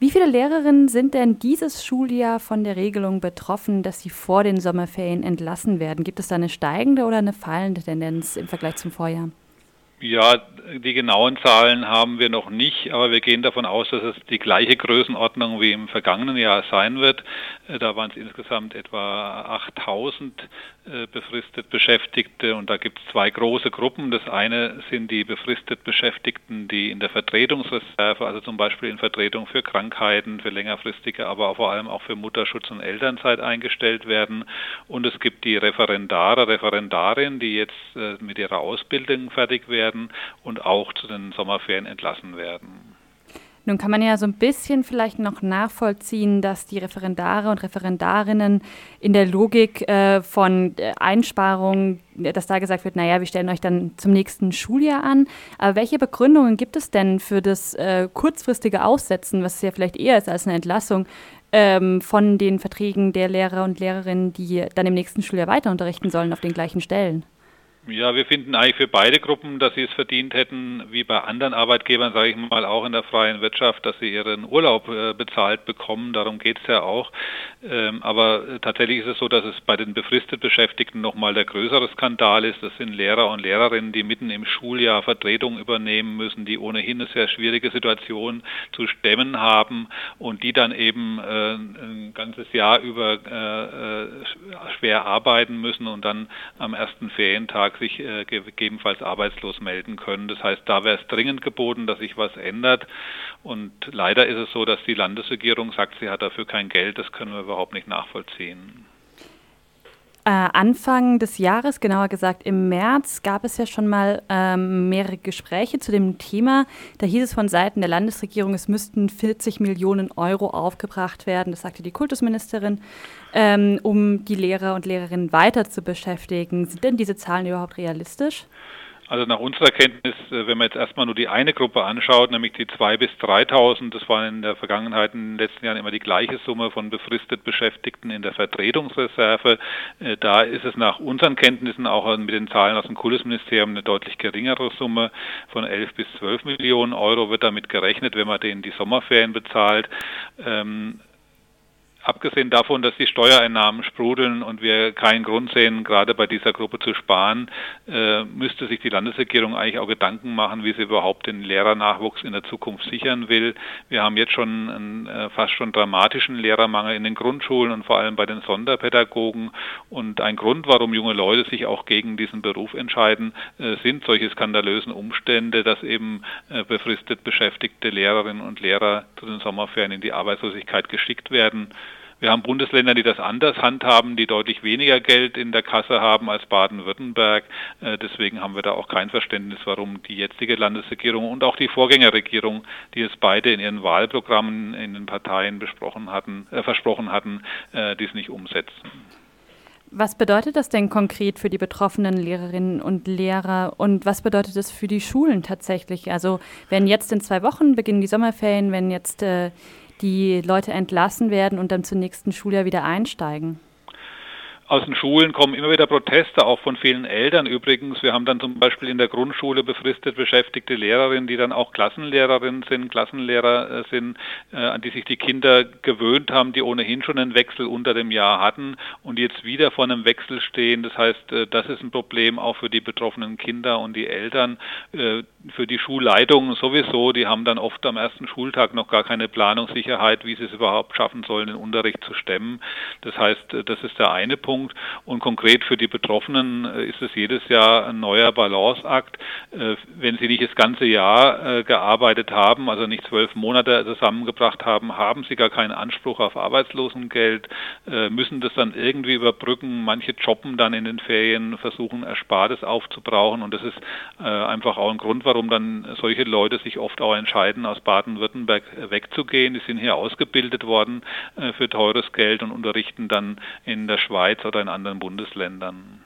Wie viele Lehrerinnen sind denn dieses Schuljahr von der Regelung betroffen, dass sie vor den Sommerferien entlassen werden? Gibt es da eine steigende oder eine fallende Tendenz im Vergleich zum Vorjahr? Ja, die genauen Zahlen haben wir noch nicht, aber wir gehen davon aus, dass es die gleiche Größenordnung wie im vergangenen Jahr sein wird. Äh, da waren es insgesamt etwa 8000 äh, befristet Beschäftigte und da gibt es zwei große Gruppen. Das eine sind die befristet Beschäftigten, die in der Vertretungsreserve, also zum Beispiel in Vertretung für Krankheiten, für längerfristige, aber vor allem auch für Mutterschutz und Elternzeit eingestellt werden. Und es gibt die Referendare, Referendarinnen, die jetzt äh, mit ihrer Ausbildung fertig werden werden und auch zu den Sommerferien entlassen werden. Nun kann man ja so ein bisschen vielleicht noch nachvollziehen, dass die Referendare und Referendarinnen in der Logik äh, von äh, Einsparungen, dass da gesagt wird, naja, wir stellen euch dann zum nächsten Schuljahr an. Aber welche Begründungen gibt es denn für das äh, kurzfristige Aussetzen, was ja vielleicht eher ist als eine Entlassung, ähm, von den Verträgen der Lehrer und Lehrerinnen, die dann im nächsten Schuljahr weiter unterrichten sollen auf den gleichen Stellen? Ja, wir finden eigentlich für beide Gruppen, dass sie es verdient hätten, wie bei anderen Arbeitgebern, sage ich mal, auch in der freien Wirtschaft, dass sie ihren Urlaub äh, bezahlt bekommen. Darum geht es ja auch. Ähm, aber äh, tatsächlich ist es so, dass es bei den befristet Beschäftigten nochmal der größere Skandal ist. Das sind Lehrer und Lehrerinnen, die mitten im Schuljahr Vertretung übernehmen müssen, die ohnehin eine sehr schwierige Situation zu stemmen haben und die dann eben äh, ein ganzes Jahr über schwer arbeiten müssen und dann am ersten Ferientag Tag sich äh, gegebenenfalls arbeitslos melden können. Das heißt, da wäre es dringend geboten, dass sich was ändert. Und leider ist es so, dass die Landesregierung sagt, sie hat dafür kein Geld. Das können wir überhaupt nicht nachvollziehen. Äh, Anfang des Jahres, genauer gesagt im März, gab es ja schon mal ähm, mehrere Gespräche zu dem Thema. Da hieß es von Seiten der Landesregierung, es müssten 40 Millionen Euro aufgebracht werden, das sagte die Kultusministerin, ähm, um die Lehrer und Lehrerinnen weiter zu beschäftigen. Sind denn diese Zahlen überhaupt realistisch? Also nach unserer Kenntnis, äh, wenn man jetzt erstmal nur die eine Gruppe anschaut, nämlich die 2.000 bis 3.000, das war in der Vergangenheit in den letzten Jahren immer die gleiche Summe von befristet Beschäftigten in der Vertretungsreserve. Äh, da ist es nach unseren Kenntnissen auch mit den Zahlen aus dem Kultusministerium eine deutlich geringere Summe von 11 bis 12 Millionen Euro wird damit gerechnet, wenn man denen die Sommerferien bezahlt. Abgesehen davon, dass die Steuereinnahmen sprudeln und wir keinen Grund sehen, gerade bei dieser Gruppe zu sparen, äh, müsste sich die Landesregierung eigentlich auch Gedanken machen, wie sie überhaupt den Lehrernachwuchs in der Zukunft sichern will. Wir haben jetzt schon einen äh, fast schon dramatischen Lehrermangel in den Grundschulen und vor allem bei den Sonderpädagogen. Und ein Grund, warum junge Leute sich auch gegen diesen Beruf entscheiden, äh, sind solche skandalösen Umstände, dass eben befristet beschäftigte Lehrerinnen und Lehrer zu den Sommerferien in die Arbeitslosigkeit geschickt werden. Wir haben Bundesländer, die das anders handhaben, die deutlich weniger Geld in der Kasse haben als Baden-Württemberg. Äh, deswegen haben wir da auch kein Verständnis, warum die jetzige Landesregierung und auch die Vorgängerregierung, die es beide in ihren Wahlprogrammen in den Parteien besprochen hatten, äh, versprochen hatten, äh, dies nicht umsetzen. Was bedeutet das denn konkret für die betroffenen Lehrerinnen und Lehrer und was bedeutet das für die Schulen tatsächlich? Also wenn jetzt in zwei Wochen beginnen die Sommerferien, wenn jetzt äh, die Leute entlassen werden und dann zum nächsten Schuljahr wieder einsteigen? Aus den Schulen kommen immer wieder Proteste, auch von vielen Eltern übrigens. Wir haben dann zum Beispiel in der Grundschule befristet beschäftigte Lehrerinnen, die dann auch Klassenlehrerinnen sind, Klassenlehrer äh, sind, äh, an die sich die Kinder gewöhnt haben, die ohnehin schon einen Wechsel unter dem Jahr hatten und jetzt wieder vor einem Wechsel stehen. Das heißt, äh, das ist ein Problem auch für die betroffenen Kinder und die Eltern, für die Schulleitungen sowieso. Die haben dann oft am ersten Schultag noch gar keine Planungssicherheit, wie sie es überhaupt schaffen sollen, den Unterricht zu stemmen. Das heißt, das ist der eine Punkt. Punkt. Und konkret für die Betroffenen äh, ist es jedes Jahr ein neuer Balanceakt. Äh, wenn sie nicht das ganze Jahr äh, gearbeitet haben, also nicht zwölf Monate zusammengebracht haben, haben sie gar keinen Anspruch auf Arbeitslosengeld, müssen das dann irgendwie überbrücken. Manche jobben dann in den Ferien, versuchen Erspartes aufzubrauchen. Und das ist einfach auch ein Grund, warum dann solche Leute sich oft auch entscheiden, aus Baden-Württemberg wegzugehen. Die sind hier ausgebildet worden für teures Geld und unterrichten dann in der Schweiz oder in anderen Bundesländern.